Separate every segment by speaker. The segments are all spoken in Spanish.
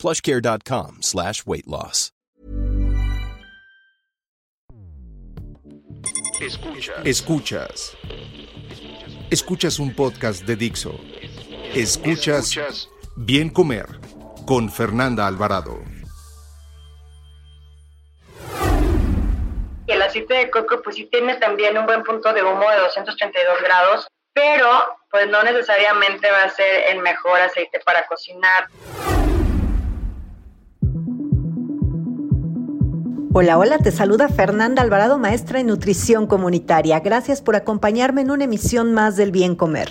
Speaker 1: plushcare.com slash weight loss.
Speaker 2: Escuchas. Escuchas. Escuchas un podcast de Dixo. Escuchas Bien Comer con Fernanda Alvarado.
Speaker 3: Y el aceite de coco pues sí tiene también un buen punto de humo de 232 grados, pero pues no necesariamente va a ser el mejor aceite para cocinar.
Speaker 4: Hola, hola, te saluda Fernanda Alvarado, maestra en nutrición comunitaria. Gracias por acompañarme en una emisión más del bien comer.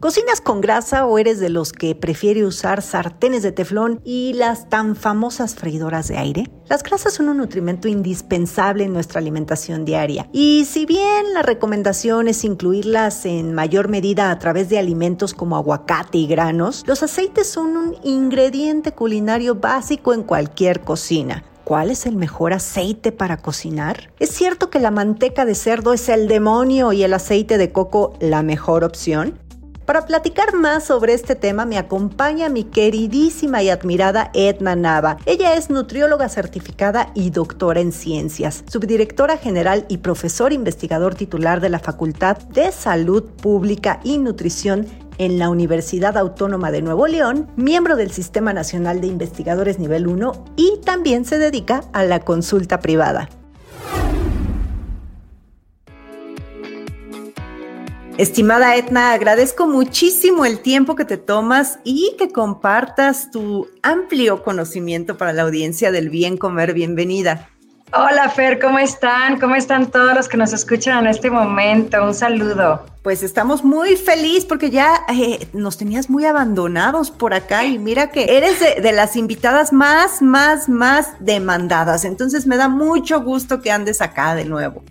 Speaker 4: ¿Cocinas con grasa o eres de los que prefiere usar sartenes de teflón y las tan famosas freidoras de aire? Las grasas son un nutrimento indispensable en nuestra alimentación diaria y si bien la recomendación es incluirlas en mayor medida a través de alimentos como aguacate y granos, los aceites son un ingrediente culinario básico en cualquier cocina. ¿Cuál es el mejor aceite para cocinar? ¿Es cierto que la manteca de cerdo es el demonio y el aceite de coco la mejor opción? Para platicar más sobre este tema me acompaña mi queridísima y admirada Edna Nava. Ella es nutrióloga certificada y doctora en ciencias, subdirectora general y profesor investigador titular de la Facultad de Salud Pública y Nutrición en la Universidad Autónoma de Nuevo León, miembro del Sistema Nacional de Investigadores Nivel 1 y también se dedica a la consulta privada. Estimada Etna, agradezco muchísimo el tiempo que te tomas y que compartas tu amplio conocimiento para la audiencia del bien comer. Bienvenida.
Speaker 3: Hola Fer, ¿cómo están? ¿Cómo están todos los que nos escuchan en este momento? Un saludo.
Speaker 4: Pues estamos muy felices porque ya eh, nos tenías muy abandonados por acá y mira que eres de, de, las invitadas más, más, más demandadas. Entonces me da mucho gusto que andes acá de nuevo.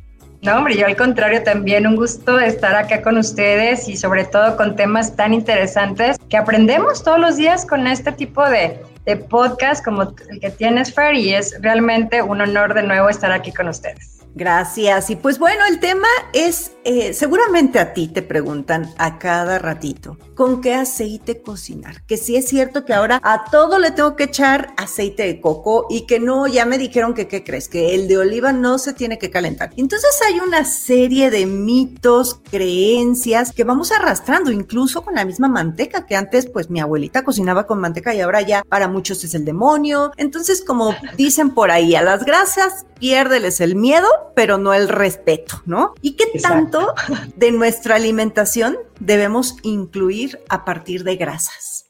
Speaker 3: No, hombre, yo al contrario también un gusto estar acá con ustedes y sobre todo con temas tan interesantes que aprendemos todos los días con este tipo de, de podcast como el que tienes, Fer, y es realmente un honor de nuevo estar aquí con ustedes.
Speaker 4: Gracias. Y pues bueno, el tema es, eh, seguramente a ti te preguntan a cada ratito, ¿con qué aceite cocinar? Que sí es cierto que ahora a todo le tengo que echar aceite de coco y que no, ya me dijeron que, ¿qué crees? Que el de oliva no se tiene que calentar. Entonces hay una serie de mitos, creencias que vamos arrastrando, incluso con la misma manteca que antes, pues mi abuelita cocinaba con manteca y ahora ya para muchos es el demonio. Entonces, como dicen por ahí, a las grasas piérdeles el miedo pero no el respeto, ¿no? ¿Y qué tanto de nuestra alimentación debemos incluir a partir de grasas?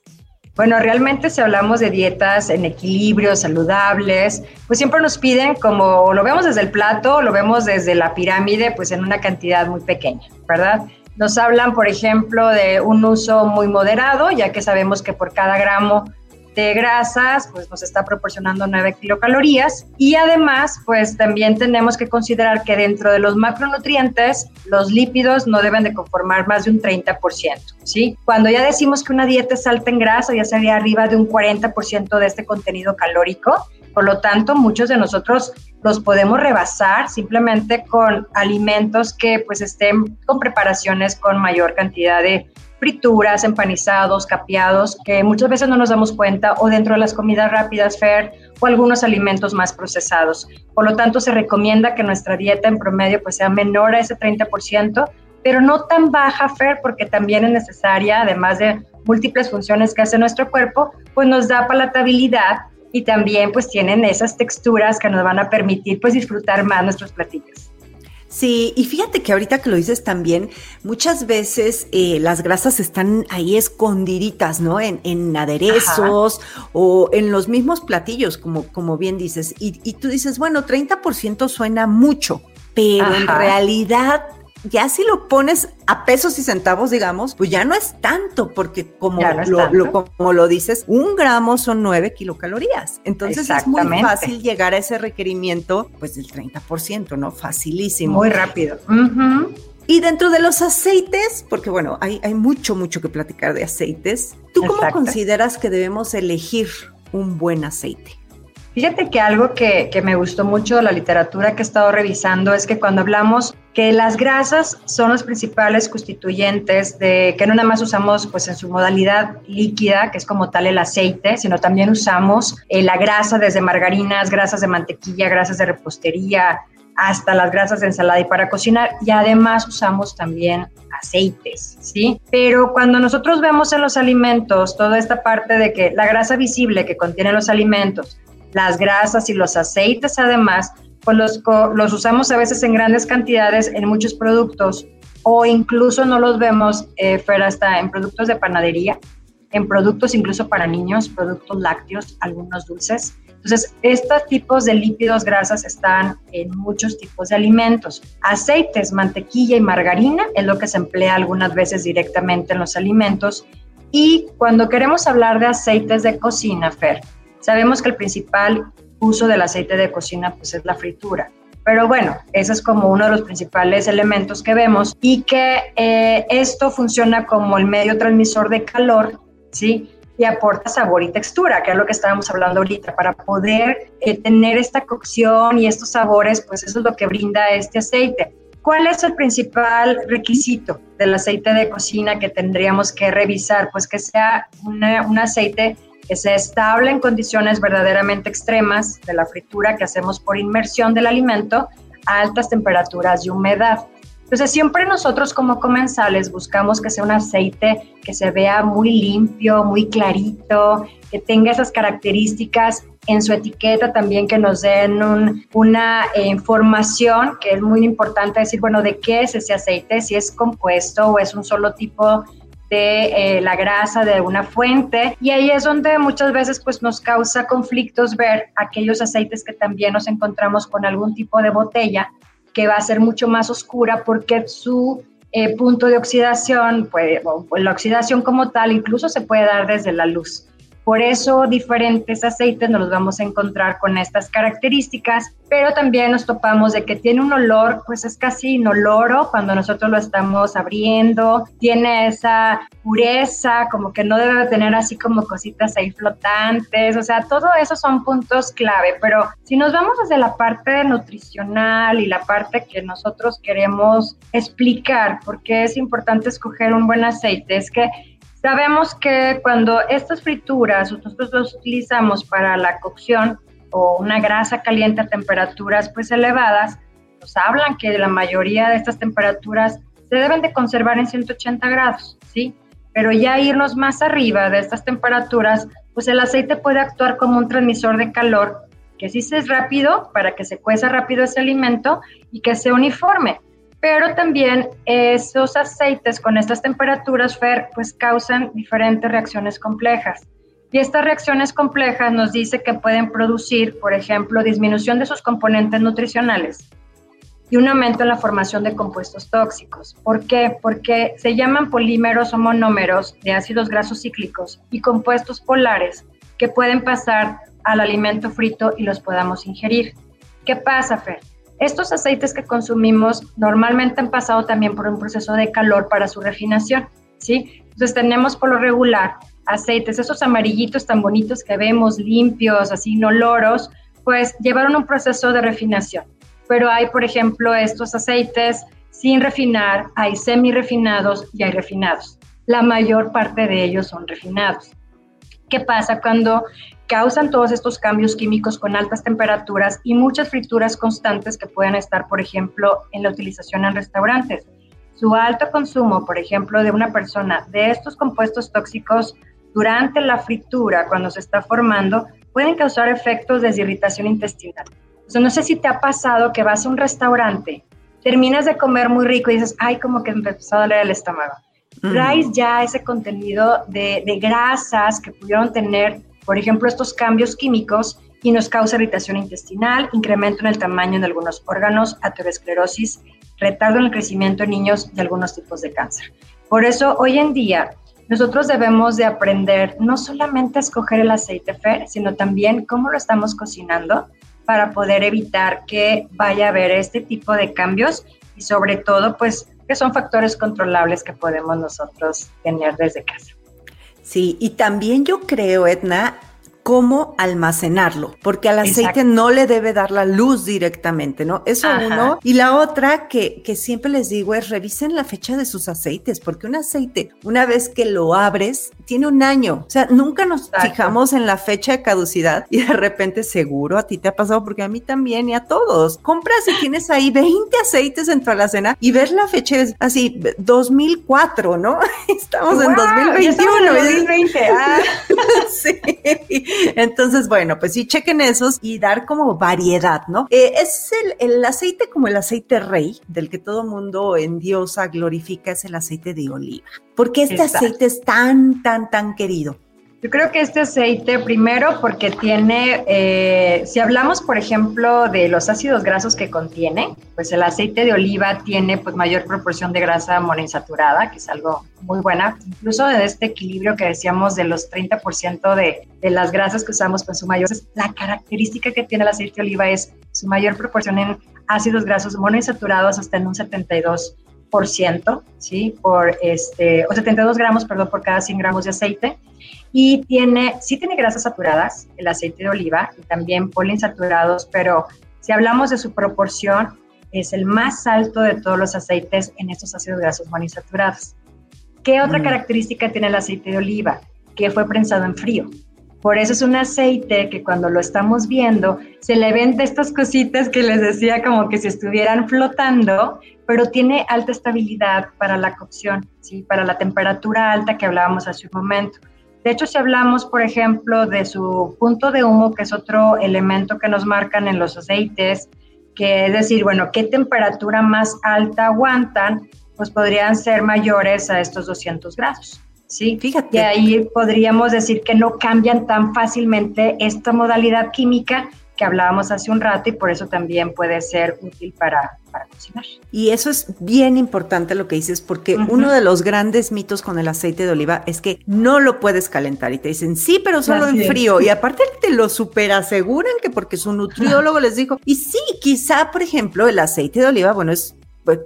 Speaker 3: Bueno, realmente si hablamos de dietas en equilibrio, saludables, pues siempre nos piden como lo vemos desde el plato, lo vemos desde la pirámide, pues en una cantidad muy pequeña, ¿verdad? Nos hablan, por ejemplo, de un uso muy moderado, ya que sabemos que por cada gramo de grasas, pues nos está proporcionando 9 kilocalorías. Y además, pues también tenemos que considerar que dentro de los macronutrientes, los lípidos no deben de conformar más de un 30%, ¿sí? Cuando ya decimos que una dieta es alta en grasa, ya sería arriba de un 40% de este contenido calórico. Por lo tanto, muchos de nosotros los podemos rebasar simplemente con alimentos que pues estén con preparaciones con mayor cantidad de frituras, empanizados, capeados, que muchas veces no nos damos cuenta, o dentro de las comidas rápidas, Fer, o algunos alimentos más procesados. Por lo tanto, se recomienda que nuestra dieta en promedio pues, sea menor a ese 30%, pero no tan baja, Fer, porque también es necesaria, además de múltiples funciones que hace nuestro cuerpo, pues nos da palatabilidad y también pues tienen esas texturas que nos van a permitir pues disfrutar más nuestros platillos.
Speaker 4: Sí, y fíjate que ahorita que lo dices también, muchas veces eh, las grasas están ahí escondiditas, ¿no? En, en aderezos o en los mismos platillos, como, como bien dices. Y, y tú dices, bueno, 30% suena mucho, pero en realidad ya si lo pones a pesos y centavos, digamos, pues ya no es tanto, porque como, lo, como lo dices, un gramo son 9 kilocalorías. Entonces es muy fácil llegar a ese requerimiento, pues del 30%, ¿no? Facilísimo.
Speaker 3: Muy rápido.
Speaker 4: Y dentro de los aceites, porque bueno, hay, hay mucho, mucho que platicar de aceites, ¿tú cómo consideras que debemos elegir un buen aceite?
Speaker 3: Fíjate que algo que, que, me gustó mucho de la literatura que he estado revisando es que cuando hablamos que las grasas son los principales constituyentes de que no nada más usamos pues en su modalidad líquida, que es como tal el aceite, sino también usamos eh, la grasa desde margarinas, grasas de mantequilla, grasas de repostería, hasta las grasas de ensalada y para cocinar y además usamos también aceites, ¿sí? Pero cuando nosotros vemos en los alimentos toda esta parte de que la grasa visible que contienen los alimentos, las grasas y los aceites además, pues los, los usamos a veces en grandes cantidades en muchos productos o incluso no los vemos, eh, hasta en productos de panadería, en productos incluso para niños, productos lácteos, algunos dulces. Entonces, estos tipos de lípidos grasas están en muchos tipos de alimentos. Aceites, mantequilla y margarina es lo que se emplea algunas veces directamente en los alimentos. Y cuando queremos hablar de aceites de cocina, Fer, sabemos que el principal uso del aceite de cocina pues, es la fritura. Pero bueno, ese es como uno de los principales elementos que vemos y que eh, esto funciona como el medio transmisor de calor, ¿sí? y aporta sabor y textura, que es lo que estábamos hablando ahorita. Para poder eh, tener esta cocción y estos sabores, pues eso es lo que brinda este aceite. ¿Cuál es el principal requisito del aceite de cocina que tendríamos que revisar? Pues que sea un aceite que sea estable en condiciones verdaderamente extremas de la fritura que hacemos por inmersión del alimento a altas temperaturas y humedad. Entonces siempre nosotros como comensales buscamos que sea un aceite que se vea muy limpio, muy clarito, que tenga esas características en su etiqueta también que nos den una eh, información que es muy importante decir, bueno, de qué es ese aceite, si es compuesto o es un solo tipo de eh, la grasa de una fuente y ahí es donde muchas veces pues nos causa conflictos ver aquellos aceites que también nos encontramos con algún tipo de botella que va a ser mucho más oscura porque su eh, punto de oxidación, pues, la oxidación como tal, incluso se puede dar desde la luz. Por eso diferentes aceites nos los vamos a encontrar con estas características, pero también nos topamos de que tiene un olor, pues es casi inoloro cuando nosotros lo estamos abriendo, tiene esa pureza, como que no debe tener así como cositas ahí flotantes, o sea, todo eso son puntos clave, pero si nos vamos desde la parte nutricional y la parte que nosotros queremos explicar por qué es importante escoger un buen aceite, es que Sabemos que cuando estas frituras nosotros las utilizamos para la cocción o una grasa caliente a temperaturas pues elevadas, nos hablan que la mayoría de estas temperaturas se deben de conservar en 180 grados, ¿sí? Pero ya irnos más arriba de estas temperaturas, pues el aceite puede actuar como un transmisor de calor que sí es rápido para que se cueza rápido ese alimento y que sea uniforme pero también esos aceites con estas temperaturas, Fer, pues causan diferentes reacciones complejas. Y estas reacciones complejas nos dice que pueden producir, por ejemplo, disminución de sus componentes nutricionales y un aumento en la formación de compuestos tóxicos. ¿Por qué? Porque se llaman polímeros o monómeros de ácidos grasos cíclicos y compuestos polares que pueden pasar al alimento frito y los podamos ingerir. ¿Qué pasa, Fer? Estos aceites que consumimos normalmente han pasado también por un proceso de calor para su refinación, ¿sí? Entonces tenemos por lo regular aceites, esos amarillitos tan bonitos que vemos, limpios, así no loros, pues llevaron un proceso de refinación. Pero hay, por ejemplo, estos aceites sin refinar, hay semi refinados y hay refinados. La mayor parte de ellos son refinados. ¿Qué pasa cuando causan todos estos cambios químicos con altas temperaturas y muchas frituras constantes que pueden estar, por ejemplo, en la utilización en restaurantes. Su alto consumo, por ejemplo, de una persona de estos compuestos tóxicos durante la fritura, cuando se está formando, pueden causar efectos de irritación intestinal. O no sé si te ha pasado que vas a un restaurante, terminas de comer muy rico y dices, ay, como que empezó a doler el estómago. Traes ya ese contenido de, de grasas que pudieron tener por ejemplo, estos cambios químicos y nos causa irritación intestinal, incremento en el tamaño de algunos órganos, aterosclerosis retardo en el crecimiento en niños de algunos tipos de cáncer. Por eso hoy en día nosotros debemos de aprender no solamente a escoger el aceite FER, sino también cómo lo estamos cocinando para poder evitar que vaya a haber este tipo de cambios y sobre todo pues que son factores controlables que podemos nosotros tener desde casa.
Speaker 4: Sí, y también yo creo, Edna, cómo almacenarlo, porque al aceite no le debe dar la luz directamente, ¿no? Eso uno. Y la otra que, que siempre les digo es revisen la fecha de sus aceites, porque un aceite, una vez que lo abres, tiene un año. O sea, nunca nos fijamos en la fecha de caducidad y de repente seguro a ti te ha pasado, porque a mí también y a todos. Compras y tienes ahí 20 aceites en tu alacena y ver la fecha es así, 2004, ¿no? Estamos en 2021. Estamos en 2020. Ah. sí. Entonces, bueno, pues sí, chequen esos y dar como variedad, ¿no? Eh, es el, aceite como el aceite rey, del que todo mundo en diosa glorifica, es el aceite de oliva. ¿Por qué este aceite es tan, tan, tan querido?
Speaker 3: Yo creo que este aceite, primero, porque tiene, eh, si hablamos, por ejemplo, de los ácidos grasos que contiene, pues el aceite de oliva tiene pues mayor proporción de grasa monoinsaturada, que es algo muy buena. Incluso de este equilibrio que decíamos de los 30% de, de las grasas que usamos, pues su mayor, la característica que tiene el aceite de oliva es su mayor proporción en ácidos grasos monoinsaturados hasta en un 72 ¿sí? Por este, o 72 gramos, perdón, por cada 100 gramos de aceite. Y tiene, sí tiene grasas saturadas, el aceite de oliva, y también poliinsaturados, pero si hablamos de su proporción, es el más alto de todos los aceites en estos ácidos grasos monoinsaturados. ¿Qué otra mm. característica tiene el aceite de oliva? Que fue prensado en frío. Por eso es un aceite que cuando lo estamos viendo se le ven de estas cositas que les decía como que si estuvieran flotando, pero tiene alta estabilidad para la cocción, ¿sí? para la temperatura alta que hablábamos hace un momento. De hecho, si hablamos, por ejemplo, de su punto de humo, que es otro elemento que nos marcan en los aceites, que es decir, bueno, qué temperatura más alta aguantan, pues podrían ser mayores a estos 200 grados. ¿Sí? Fíjate. Y ahí podríamos decir que no cambian tan fácilmente esta modalidad química que hablábamos hace un rato y por eso también puede ser útil para, para cocinar.
Speaker 4: Y eso es bien importante lo que dices, porque uno de los grandes mitos con el aceite de oliva es que no lo puedes calentar y te dicen, sí, pero solo en frío. Y aparte te lo super aseguran que porque su nutriólogo les dijo, y sí, quizá, por ejemplo, el aceite de oliva, bueno, es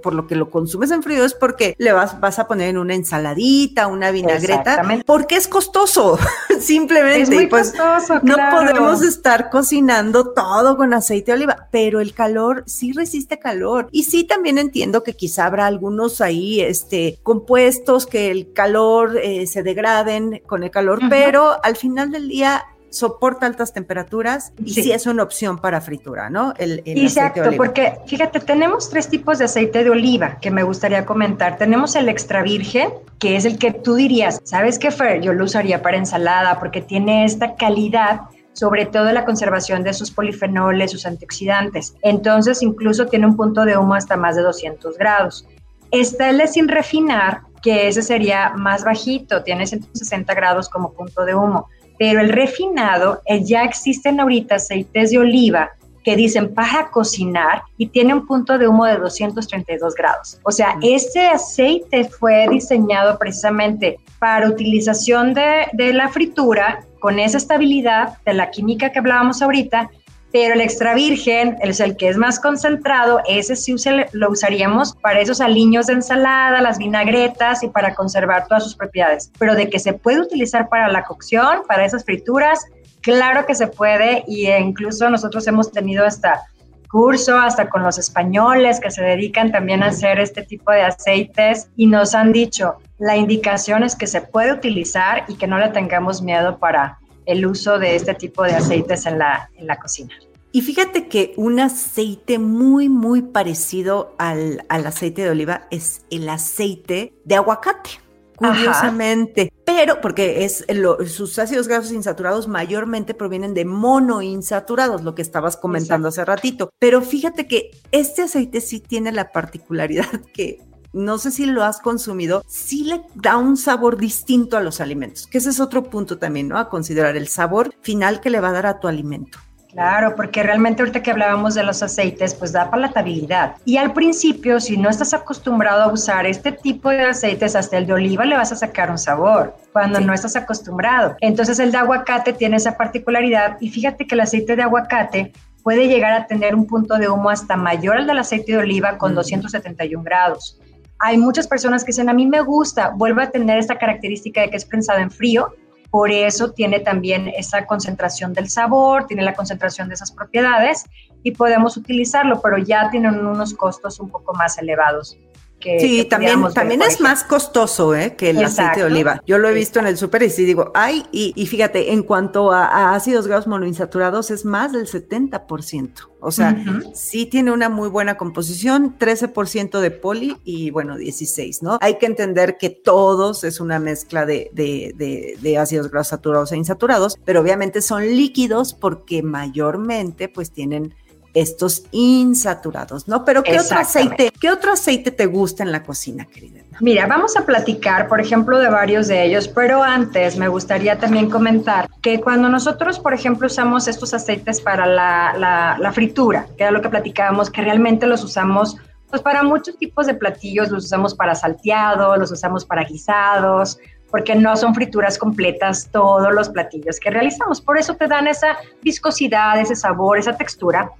Speaker 4: por lo que lo consumes en frío es porque le vas, vas a poner en una ensaladita, una vinagreta, porque es costoso, simplemente. Es
Speaker 3: muy pues, costoso,
Speaker 4: No podemos estar cocinando todo con aceite de oliva, pero el calor sí resiste calor. Y sí también entiendo que quizá habrá algunos ahí, este, compuestos que el calor eh, se degraden con el calor, pero al final del día soporta altas temperaturas y sí, es una opción para fritura, ¿no?
Speaker 3: El, Exacto, porque fíjate, tenemos tres tipos de aceite de oliva que me gustaría comentar. Tenemos el extra virgen, que es el que tú dirías, ¿sabes qué, Fer? Yo lo usaría para ensalada porque tiene esta calidad sobre todo la conservación de sus polifenoles, sus antioxidantes. Entonces, incluso tiene un punto de humo hasta más de 200 grados. Está el sin refinar, que ese sería más bajito, tiene 160 grados como punto de humo pero el refinado, eh, ya existen ahorita aceites de oliva que dicen para cocinar y tiene un punto de humo de 232 grados. O sea, este aceite fue diseñado precisamente para utilización de, de la fritura con esa estabilidad de la química que hablábamos ahorita pero el extra virgen es el que es más concentrado, ese sí lo usaríamos para esos aliños de ensalada, las vinagretas y para conservar todas sus propiedades. Pero de que se puede utilizar para la cocción, para esas frituras, claro que se puede y incluso nosotros hemos tenido hasta curso, hasta con los españoles que se dedican también a hacer este tipo de aceites y nos han dicho, la indicación es que se puede utilizar y que no le tengamos miedo para el uso de este tipo de aceites en la, en la cocina.
Speaker 4: Y fíjate que un aceite muy, muy parecido al, aceite de oliva es el aceite de aguacate, curiosamente. Pero, porque es sus ácidos grasos insaturados mayormente provienen de monoinsaturados, lo que estabas comentando hace ratito. Pero fíjate que este aceite sí tiene la particularidad que no sé si lo has consumido, sí le da un sabor distinto a los alimentos, que ese es otro punto también, ¿no? A considerar el sabor final que le va a dar a tu alimento.
Speaker 3: Claro, porque realmente ahorita que hablábamos de los aceites, pues da palatabilidad. Y al principio, si no estás acostumbrado a usar este tipo de aceites, hasta el de oliva le vas a sacar un sabor cuando no estás acostumbrado. Entonces el de aguacate tiene esa particularidad y fíjate que el aceite de aguacate puede llegar a tener un punto de humo hasta mayor al del aceite de oliva con 271 grados. Hay muchas personas que dicen, a mí me gusta, vuelve a tener esta característica de que es prensado en frío, por eso tiene también esa concentración del sabor, tiene la concentración de esas propiedades y podemos utilizarlo, pero ya tienen unos costos un poco más elevados
Speaker 4: sí, también, también es más costoso ¿eh? que el aceite de oliva. Yo lo he visto en el súper y sí digo, ay, y, fíjate, en cuanto a, ácidos grasos monoinsaturados es más del 70%. O sea, sí tiene una muy buena composición, 13% de poli y bueno, 16, ¿no? Hay que entender que todos es una mezcla de, de, de ácidos grasos saturados e insaturados, pero obviamente son líquidos porque mayormente pues tienen estos insaturados, ¿no? Pero ¿qué otro aceite, qué otro aceite te gusta en la cocina, querida?
Speaker 3: Mira, vamos a platicar, por ejemplo, de varios de ellos, pero antes me gustaría también comentar que cuando nosotros, por ejemplo, usamos estos aceites para la, la fritura, que era lo que platicábamos, que realmente los usamos pues para muchos tipos de platillos, los usamos para salteado, los usamos para guisados, porque no son frituras completas todos los platillos que realizamos. Por eso te dan esa viscosidad, ese sabor, esa textura.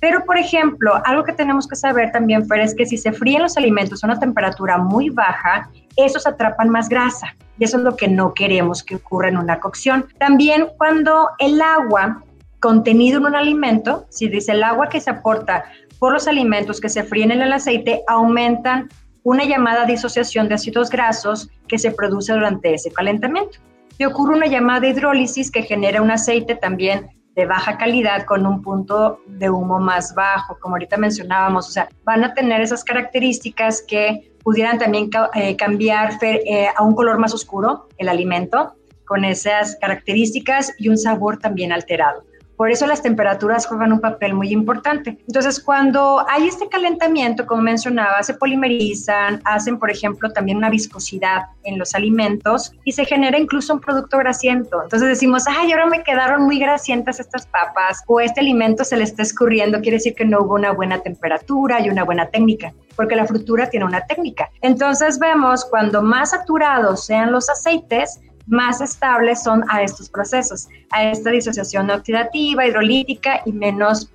Speaker 3: Pero, por ejemplo, algo que tenemos que saber también, Fer, es que si se fríen los alimentos a una temperatura muy baja, esos atrapan más grasa. Y eso es lo que no queremos que ocurra en una cocción. También cuando el agua contenido en un alimento, si dice el agua que se aporta por los alimentos que se fríen en el aceite, aumentan una llamada disociación de ácidos grasos que se produce durante ese calentamiento. Y ocurre una llamada hidrólisis que genera un aceite también de baja calidad con un punto de humo más bajo, como ahorita mencionábamos. O sea, van a tener esas características que pudieran también eh, cambiar eh, a un color más oscuro el alimento, con esas características y un sabor también alterado. Por eso las temperaturas juegan un papel muy importante. Entonces, cuando hay este calentamiento, como mencionaba, se polimerizan, hacen, por ejemplo, también una viscosidad en los alimentos y se genera incluso un producto grasiento. Entonces decimos, ay, ahora me quedaron muy grasientas estas papas o este alimento se le está escurriendo, quiere decir que no hubo una buena temperatura y una buena técnica porque la frutura tiene una técnica. Entonces vemos cuando más saturados sean los aceites, más estables son a estos procesos, a esta disociación oxidativa, hidrolítica y menos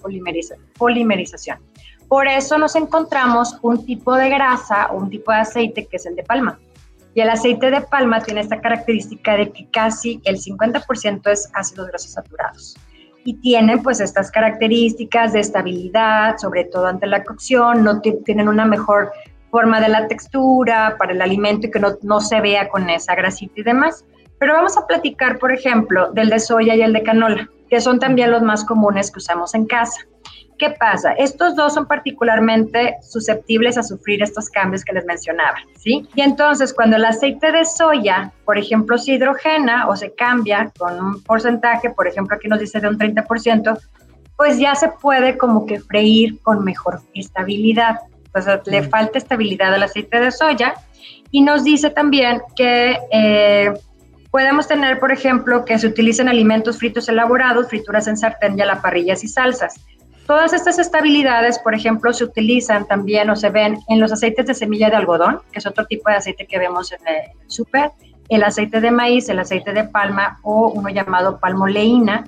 Speaker 3: polimerización. Por eso nos encontramos un tipo de grasa un tipo de aceite que es el de palma. Y el aceite de palma tiene esta característica de que casi el 50% es ácidos grasos saturados. Y tienen pues estas características de estabilidad, sobre todo ante la cocción, no tienen una mejor forma de la textura para el alimento y que no, no se vea con esa grasita y demás. Pero vamos a platicar, por ejemplo, del de soya y el de canola, que son también los más comunes que usamos en casa. ¿Qué pasa? Estos dos son particularmente susceptibles a sufrir estos cambios que les mencionaba, ¿sí? Y entonces, cuando el aceite de soya, por ejemplo, se hidrogena o se cambia con un porcentaje, por ejemplo, aquí nos dice de un 30%, pues ya se puede como que freír con mejor estabilidad. Pues le mm. falta estabilidad al aceite de soya. Y nos dice también que eh, Podemos tener, por ejemplo, que se utilicen alimentos fritos elaborados, frituras en sartén y a la parrillas y salsas. Todas estas estabilidades, por ejemplo, se utilizan también o se ven en los aceites de semilla de algodón, que es otro tipo de aceite que vemos en el súper, el aceite de maíz, el aceite de palma o uno llamado palmoleína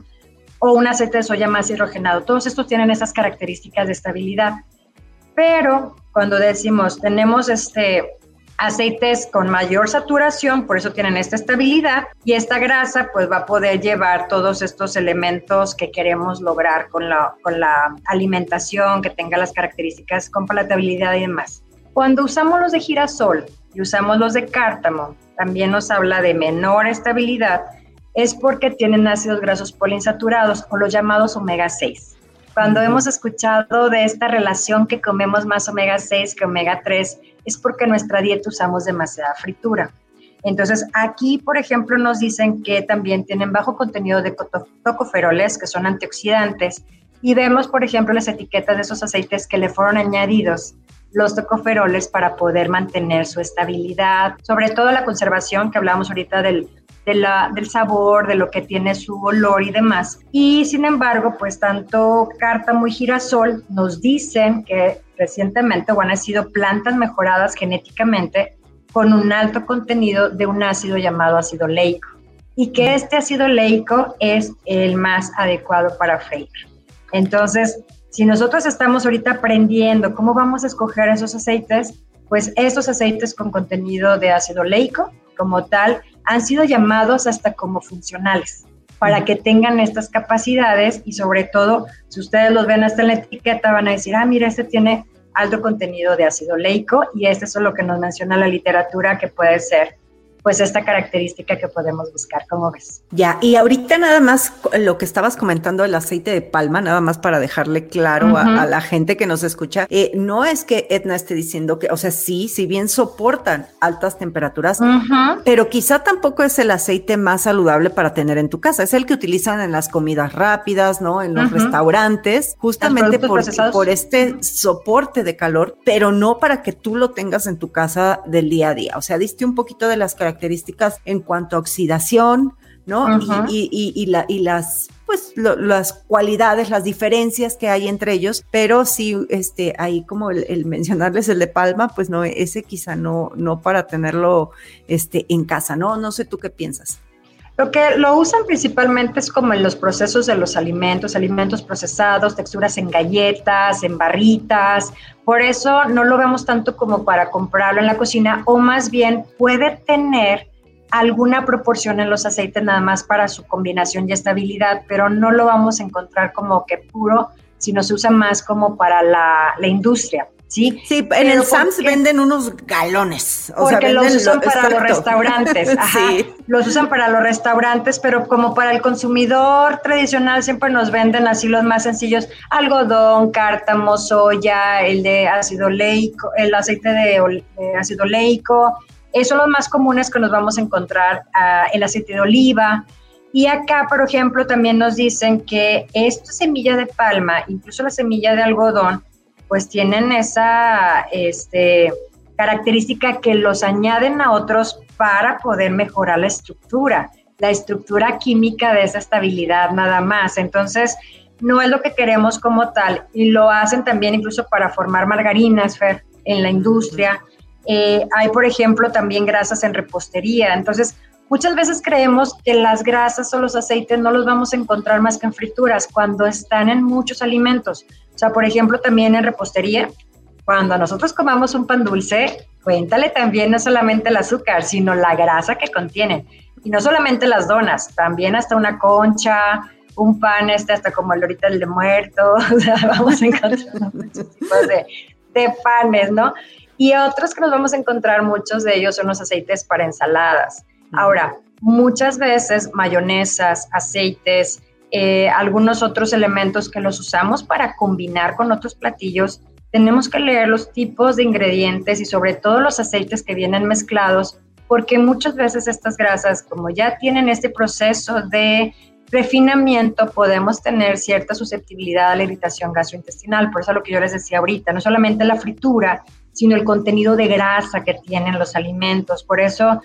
Speaker 3: o un aceite de soya más hidrogenado. Todos estos tienen esas características de estabilidad. Pero cuando decimos tenemos este aceites con mayor saturación, por eso tienen esta estabilidad y esta grasa pues va a poder llevar todos estos elementos que queremos lograr con la, con la alimentación, que tenga las características con palatabilidad y demás. Cuando usamos los de girasol y usamos los de cártamo, también nos habla de menor estabilidad, es porque tienen ácidos grasos poliinsaturados o los llamados omega 6. Cuando hemos escuchado de esta relación que comemos más omega 6 que omega 3, es porque nuestra dieta usamos demasiada fritura. Entonces, aquí, por ejemplo, nos dicen que también tienen bajo contenido de tocoferoles, que son antioxidantes, y vemos, por ejemplo, las etiquetas de esos aceites que le fueron añadidos los tocoferoles para poder mantener su estabilidad, sobre todo la conservación que hablábamos ahorita del del sabor, de lo que tiene su olor y demás. Y sin embargo, pues tanto cártamo y girasol nos dicen que recientemente, han sido plantas mejoradas genéticamente con un alto contenido de un ácido llamado ácido leico y que este ácido leico es el más adecuado para freír. Entonces, si nosotros estamos ahorita aprendiendo cómo vamos a escoger esos aceites, pues estos aceites con contenido de ácido leico, como tal, han sido llamados hasta como funcionales para que tengan estas capacidades y sobre todo, si ustedes los ven hasta en la etiqueta, van a decir, ah, mira, este tiene alto contenido de ácido leico y este es lo que nos menciona la literatura que puede ser pues esta característica que podemos buscar, como ves.
Speaker 4: Ya, y ahorita nada más lo que estabas comentando del aceite de palma, nada más para dejarle claro a, la gente que nos escucha, eh, no es que Edna esté diciendo que, o sea, sí, si bien soportan altas temperaturas, pero quizá tampoco es el aceite más saludable para tener en tu casa, es el que utilizan en las comidas rápidas, ¿no? En los restaurantes, justamente por, por este soporte de calor, pero no para que tú lo tengas en tu casa del día a día. O sea, diste un poquito de las características características en cuanto a oxidación, ¿no? y, la, y las pues las cualidades, las diferencias que hay entre ellos, pero sí, este, ahí como el, mencionarles el de Palma, pues no, ese quizá no, no para tenerlo este, en casa, ¿no? No sé tú qué piensas.
Speaker 3: Lo que lo usan principalmente es como en los procesos de los alimentos, alimentos procesados, texturas en galletas, en barritas. Por eso no lo vemos tanto como para comprarlo en la cocina o más bien puede tener alguna proporción en los aceites nada más para su combinación y estabilidad, pero no lo vamos a encontrar como que puro, sino se usa más como para la, la industria. ¿Sí?
Speaker 4: Sí, en el Sams venden unos galones.
Speaker 3: O porque los usan para los restaurantes. Sí. Los usan para los restaurantes, pero como para el consumidor tradicional siempre nos venden así los más sencillos, algodón, cártamo, soya, el de ácido leico, el aceite de, ácido leico. Esos son los más comunes que nos vamos a encontrar, uh, el aceite de oliva. Y acá, por ejemplo, también nos dicen que esta semilla de palma, incluso la semilla de algodón, pues tienen esa este, característica que los añaden a otros para poder mejorar la estructura, la estructura química de esa estabilidad nada más. Entonces, no es lo que queremos como tal. Y lo hacen también incluso para formar margarinas, Fer, en la industria. Eh, hay, por ejemplo, también grasas en repostería. Entonces, muchas veces creemos que las grasas o los aceites no los vamos a encontrar más que en frituras, cuando están en muchos alimentos. O sea, por ejemplo, también en repostería, cuando nosotros comamos un pan dulce, cuéntale también no solamente el azúcar, sino la grasa que contiene. Y no solamente las donas, también hasta una concha, un pan este hasta como el ahorita el de muerto, o sea, vamos a encontrar muchos tipos de, de panes, ¿no? Y otros que nos vamos a encontrar, muchos de ellos son los aceites para ensaladas. Ahora, muchas veces mayonesas, aceites, eh, algunos otros elementos que los usamos para combinar con otros platillos, tenemos que leer los tipos de ingredientes y sobre todo los aceites que vienen mezclados, porque muchas veces estas grasas, como ya tienen este proceso de refinamiento, podemos tener cierta susceptibilidad a la irritación gastrointestinal. Por eso lo que yo les decía ahorita, no solamente la fritura, sino el contenido de grasa que tienen los alimentos. Por eso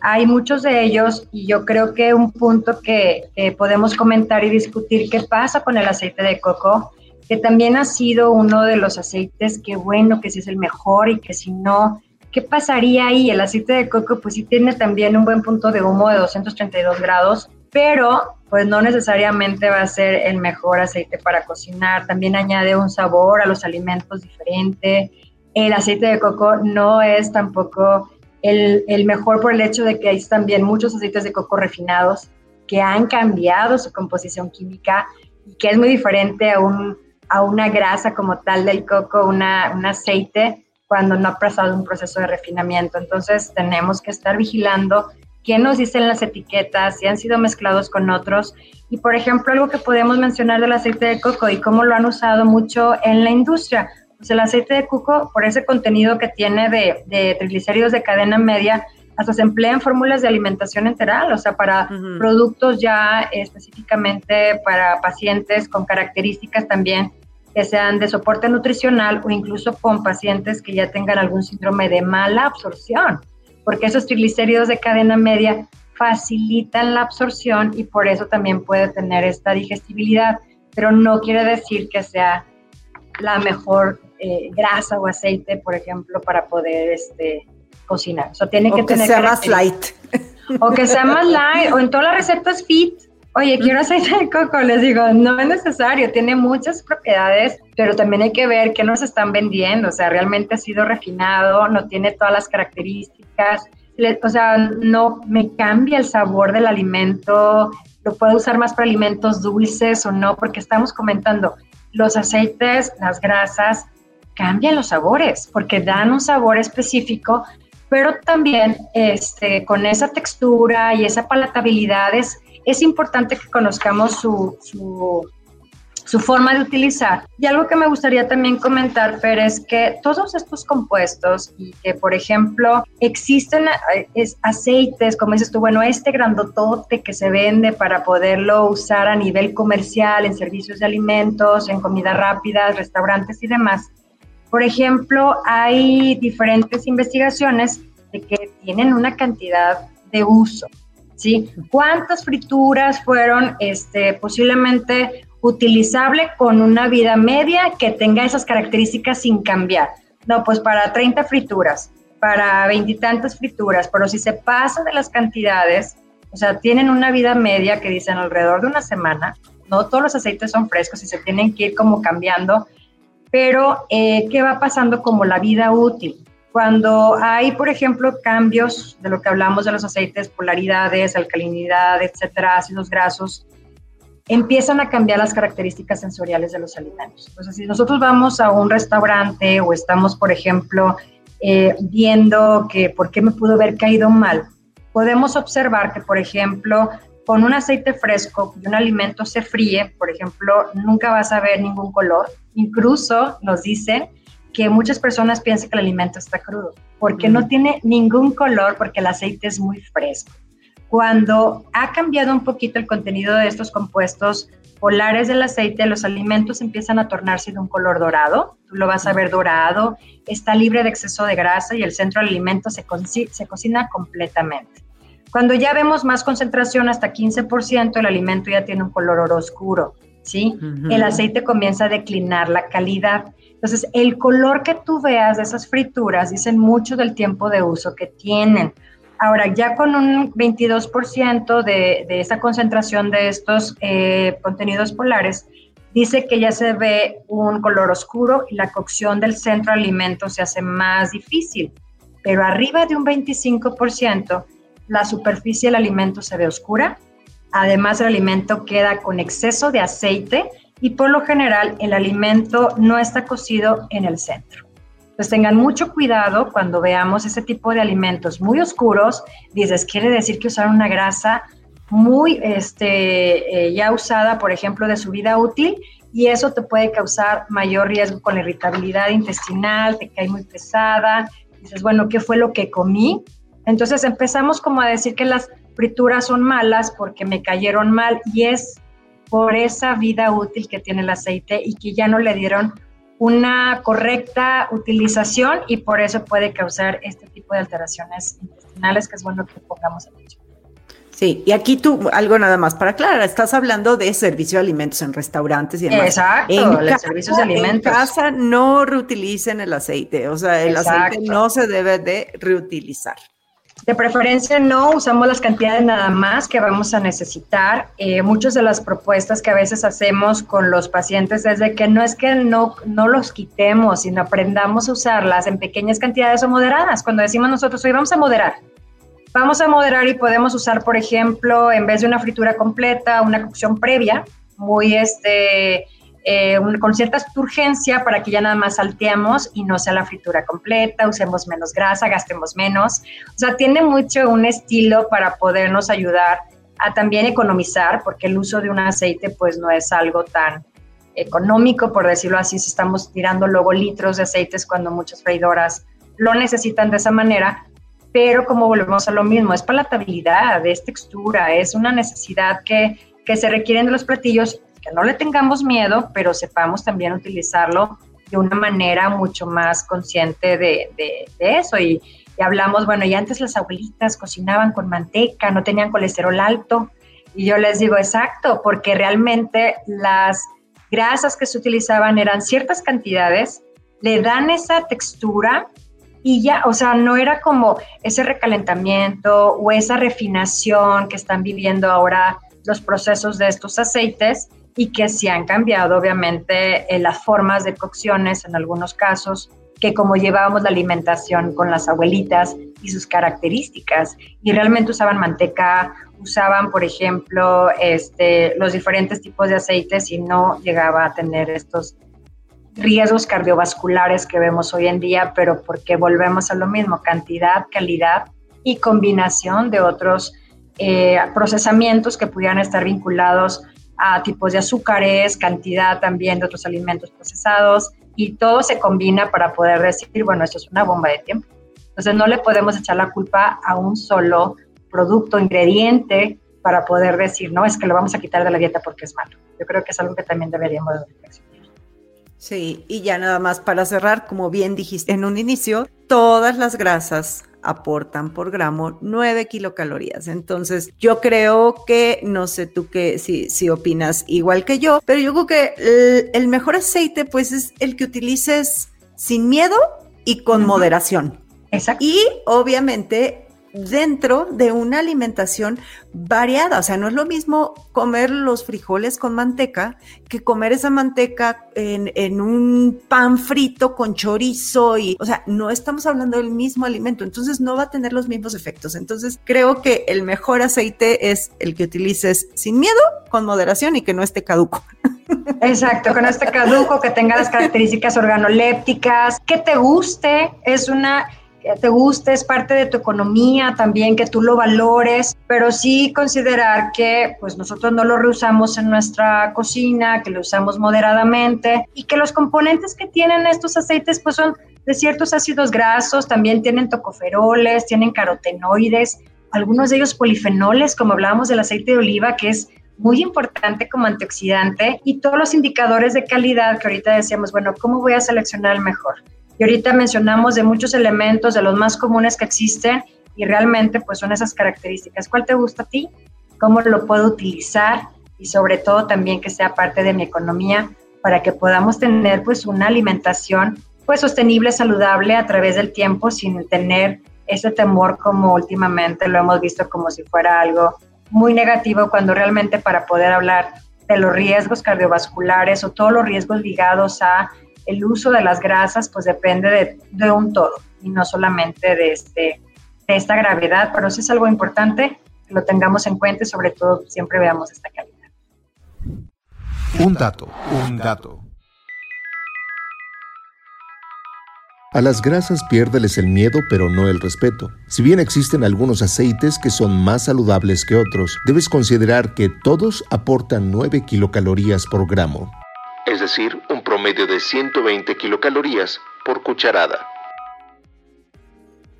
Speaker 3: hay muchos de ellos y yo creo que un punto que, podemos comentar y discutir qué pasa con el aceite de coco, que también ha sido uno de los aceites que bueno, que si es el mejor y que si no, ¿qué pasaría ahí? El aceite de coco pues sí tiene también un buen punto de humo de 232 grados, pero pues no necesariamente va a ser el mejor aceite para cocinar, también añade un sabor a los alimentos diferente. El aceite de coco no es tampoco el, mejor por el hecho de que hay también muchos aceites de coco refinados que han cambiado su composición química y que es muy diferente a, un, a una grasa como tal del coco, una, un aceite, cuando no ha pasado un proceso de refinamiento. Entonces tenemos que estar vigilando qué nos dicen las etiquetas, si han sido mezclados con otros. Y por ejemplo, algo que podemos mencionar del aceite de coco y cómo lo han usado mucho en la industria pues el aceite de coco, por ese contenido que tiene de, triglicéridos de cadena media, hasta se emplea en fórmulas de alimentación enteral, o sea, para productos ya específicamente para pacientes con características también que sean de soporte nutricional o incluso con pacientes que ya tengan algún síndrome de mala absorción, porque esos triglicéridos de cadena media facilitan la absorción y por eso también puede tener esta digestibilidad, pero no quiere decir que sea la mejor eh, grasa o aceite, por ejemplo, para poder este, cocinar.
Speaker 4: O tiene que, tener sea más light.
Speaker 3: O que sea más light, o en todas las recetas fit. Oye, quiero aceite de coco, les digo, no es necesario, tiene muchas propiedades, pero también hay que ver qué nos están vendiendo, o sea, realmente ha sido refinado, no tiene todas las características, o sea, no me cambia el sabor del alimento, lo puedo usar más para alimentos dulces o no, porque estamos comentando, los aceites, las grasas, cambian los sabores, porque dan un sabor específico pero también este, con esa textura y esa palatabilidad es, importante que conozcamos su, su, forma de utilizar. Y algo que me gustaría también comentar, Fer, es que todos estos compuestos y que, por ejemplo, existen eh, aceites, como dices tú, bueno, este grandotote que se vende para poderlo usar a nivel comercial en servicios de alimentos, en comida rápida, restaurantes y demás, por ejemplo, hay diferentes investigaciones de que tienen una cantidad de uso, ¿sí? ¿Cuántas frituras fueron este, posiblemente utilizable con una vida media que tenga esas características sin cambiar? No, pues para 30 frituras, para veintitantas frituras, pero si se pasa de las cantidades, o sea, tienen una vida media que dicen alrededor de una semana, no todos los aceites son frescos y se tienen que ir como cambiando pero, eh, ¿qué va pasando como la vida útil? Cuando hay, por ejemplo, cambios de lo que hablamos de los aceites, polaridades, alcalinidad, etcétera, ácidos grasos, empiezan a cambiar las características sensoriales de los alimentos. Entonces, si nosotros vamos a un restaurante o estamos, por ejemplo, eh, viendo que por qué me pudo haber caído mal, podemos observar que, por ejemplo, con un aceite fresco y un alimento se fríe, por ejemplo, nunca vas a ver ningún color. Incluso nos dicen que muchas personas piensan que el alimento está crudo, porque no tiene ningún color, porque el aceite es muy fresco. Cuando ha cambiado un poquito el contenido de estos compuestos polares del aceite, los alimentos empiezan a tornarse de un color dorado, tú lo vas a ver dorado, está libre de exceso de grasa y el centro del alimento se, se cocina completamente. Cuando ya vemos más concentración, hasta 15%, el alimento ya tiene un color oro oscuro, ¿sí? El aceite comienza a declinar la calidad. Entonces, el color que tú veas de esas frituras dicen mucho del tiempo de uso que tienen. Ahora, ya con un 22% de, de esa concentración de estos eh, contenidos polares, dice que ya se ve un color oscuro y la cocción del centro alimento se hace más difícil. Pero arriba de un 25%, la superficie del alimento se ve oscura, además el alimento queda con exceso de aceite y por lo general el alimento no está cocido en el centro. Pues tengan mucho cuidado cuando veamos ese tipo de alimentos muy oscuros, dices, quiere decir que usaron una grasa muy este, eh, ya usada, por ejemplo, de su vida útil, y eso te puede causar mayor riesgo con la irritabilidad intestinal, te cae muy pesada, dices, bueno, ¿qué fue lo que comí? Entonces empezamos como a decir que las frituras son malas porque me cayeron mal y es por esa vida útil que tiene el aceite y que ya no le dieron una correcta utilización y por eso puede causar este tipo de alteraciones intestinales que es bueno que pongamos atención.
Speaker 4: Sí, y aquí tú, algo nada más para aclarar, estás hablando de servicio de alimentos en restaurantes y demás.
Speaker 3: Exacto, en servicios de alimentos.
Speaker 4: En casa no reutilicen el aceite, o sea, el aceite no se debe de reutilizar.
Speaker 3: De preferencia no usamos las cantidades nada más que vamos a necesitar. Eh, muchas de las propuestas que a veces hacemos con los pacientes es de que no es que no, no los quitemos, sino aprendamos a usarlas en pequeñas cantidades o moderadas. Cuando decimos nosotros, hoy vamos a moderar. Vamos a moderar y podemos usar, por ejemplo, en vez de una fritura completa, una cocción previa, muy este, eh, con cierta urgencia para que ya nada más salteemos y no sea la fritura completa, usemos menos grasa, gastemos menos. O sea, tiene mucho un estilo para podernos ayudar a también economizar, porque el uso de un aceite pues no es algo tan económico, por decirlo así, si estamos tirando luego litros de aceites cuando muchas freidoras lo necesitan de esa manera, pero como volvemos a lo mismo, es palatabilidad, es textura, es una necesidad que, que se requieren de los platillos que no le tengamos miedo, pero sepamos también utilizarlo de una manera mucho más consciente de, eso. Y y hablamos, bueno, y antes las abuelitas cocinaban con manteca, no tenían colesterol alto. Y yo les digo, exacto, porque realmente las grasas que se utilizaban eran ciertas cantidades, le dan esa textura y ya, o sea, no era como ese recalentamiento o esa refinación que están viviendo ahora los procesos de estos aceites y que sí han cambiado obviamente en las formas de cocciones en algunos casos, que como llevábamos la alimentación con las abuelitas y sus características y realmente usaban manteca, usaban por ejemplo este, los diferentes tipos de aceites y no llegaba a tener estos riesgos cardiovasculares que vemos hoy en día, pero porque volvemos a lo mismo, cantidad, calidad y combinación de otros eh, procesamientos que pudieran estar vinculados a tipos de azúcares, cantidad también de otros alimentos procesados y todo se combina para poder decir, bueno, esto es una bomba de tiempo. Entonces no le podemos echar la culpa a un solo producto, ingrediente para poder decir, no, es que lo vamos a quitar de la dieta porque es malo. Yo creo que es algo que también deberíamos reflexionar.
Speaker 4: Sí, y ya nada más para cerrar, como bien dijiste en un inicio, todas las grasas aportan por gramo 9 kilocalorías. Entonces, yo creo que, no sé tú qué, si, si opinas igual que yo, pero yo creo que el, el mejor aceite, pues, es el que utilices sin miedo y con moderación.
Speaker 3: Exacto.
Speaker 4: Y obviamente dentro de una alimentación variada. O sea, no es lo mismo comer los frijoles con manteca que comer esa manteca en, un pan frito con chorizo y, o sea, no estamos hablando del mismo alimento, entonces no va a tener los mismos efectos. Entonces, creo que el mejor aceite es el que utilices sin miedo, con moderación y que no esté caduco.
Speaker 3: Exacto, con este caduco, que tenga las características organolépticas, que te guste, es una que te guste, es parte de tu economía también, que tú lo valores, pero sí considerar que pues nosotros no lo reusamos en nuestra cocina, que lo usamos moderadamente y que los componentes que tienen estos aceites pues son de ciertos ácidos grasos, también tienen tocoferoles, tienen carotenoides, algunos de ellos polifenoles, como hablábamos del aceite de oliva, que es muy importante como antioxidante, y todos los indicadores de calidad que ahorita decíamos, bueno, ¿cómo voy a seleccionar el mejor? Y ahorita mencionamos de muchos elementos, de los más comunes que existen, y realmente pues son esas características. ¿Cuál te gusta a ti? ¿Cómo lo puedo utilizar? Y sobre todo también que sea parte de mi economía para que podamos tener pues una alimentación pues sostenible, saludable a través del tiempo sin tener ese temor como últimamente lo hemos visto como si fuera algo muy negativo cuando realmente para poder hablar de los riesgos cardiovasculares o todos los riesgos ligados a el uso de las grasas pues depende de, un todo y no solamente de, este, de esta gravedad, pero sí es algo importante que lo tengamos en cuenta y sobre todo siempre veamos esta calidad.
Speaker 2: Un dato, un dato. A las grasas piérdeles el miedo, pero no el respeto. Si bien existen algunos aceites que son más saludables que otros, debes considerar que todos aportan 9 kilocalorías por gramo es decir, un promedio de 120 kilocalorías por cucharada.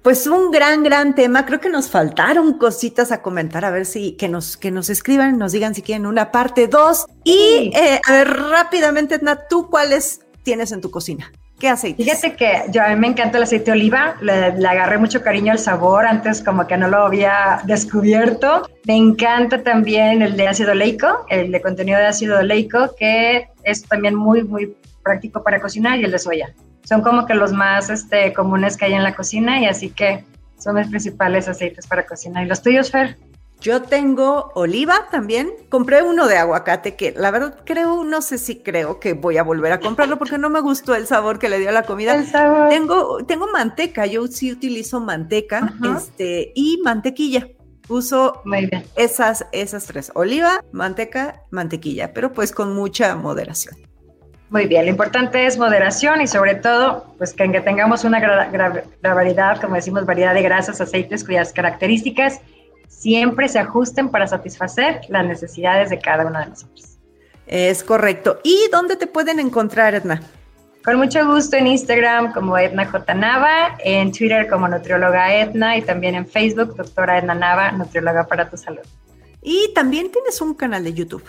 Speaker 4: Pues un gran, gran tema. Creo que nos faltaron cositas a comentar. A ver si que nos, que nos escriban, nos digan si quieren una parte 2. Y eh, a ver, rápidamente, Edna, ¿tú cuáles tienes en tu cocina? ¿Qué aceite?
Speaker 3: Fíjate que yo a mí me encanta el aceite de oliva, le, le, agarré mucho cariño al sabor, antes como que no lo había descubierto. Me encanta también el de ácido oleico, el de contenido de ácido oleico, que es también muy, muy práctico para cocinar, y el de soya. Son como que los más este, comunes que hay en la cocina y así que son mis principales aceites para cocinar. ¿Y los tuyos, Fer?
Speaker 4: Yo tengo oliva también. Compré uno de aguacate que la verdad creo, no sé si creo que voy a volver a comprarlo porque no me gustó el sabor que le dio a la comida.
Speaker 3: El sabor.
Speaker 4: Tengo, tengo manteca, yo sí utilizo manteca este, y mantequilla. Uso esas, esas tres, oliva, manteca, mantequilla, pero pues con mucha moderación.
Speaker 3: Muy bien, lo importante es moderación y sobre todo, pues que tengamos una gran variedad, como decimos, variedad de grasas, aceites cuyas características siempre se ajusten para satisfacer las necesidades de cada uno de nosotros.
Speaker 4: Es correcto. ¿Y dónde te pueden encontrar, Edna?
Speaker 3: Con mucho gusto en Instagram como Edna J. Nava, en Twitter como Nutrióloga Edna y también en Facebook, doctora Edna Nava, Nutrióloga para tu Salud.
Speaker 4: Y también tienes un canal de YouTube.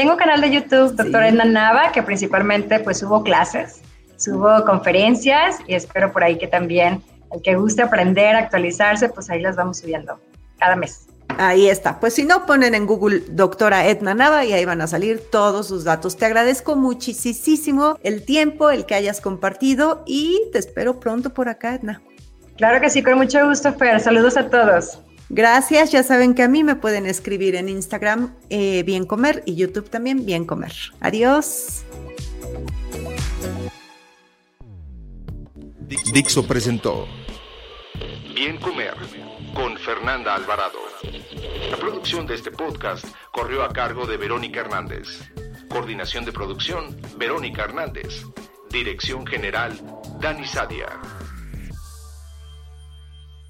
Speaker 3: Tengo un canal de YouTube, doctora Edna Nava, que principalmente pues subo clases, subo conferencias y espero por ahí que también El que guste aprender, actualizarse, pues ahí las vamos subiendo cada mes.
Speaker 4: Ahí está. Pues si no, ponen en Google doctora Edna Nava y ahí van a salir todos sus datos. Te agradezco muchísimo el tiempo, el que hayas compartido y te espero pronto por acá, Edna.
Speaker 3: Claro que sí, con mucho gusto, Fer. Saludos a todos.
Speaker 4: Gracias, ya saben que a mí me pueden escribir en Instagram eh, Bien Comer y YouTube también Bien Comer. Adiós.
Speaker 2: Dixo presentó
Speaker 5: Bien Comer con Fernanda Alvarado. La producción de este podcast corrió a cargo de Verónica Hernández. Coordinación de producción, Verónica Hernández. Dirección General, Dani Sadia.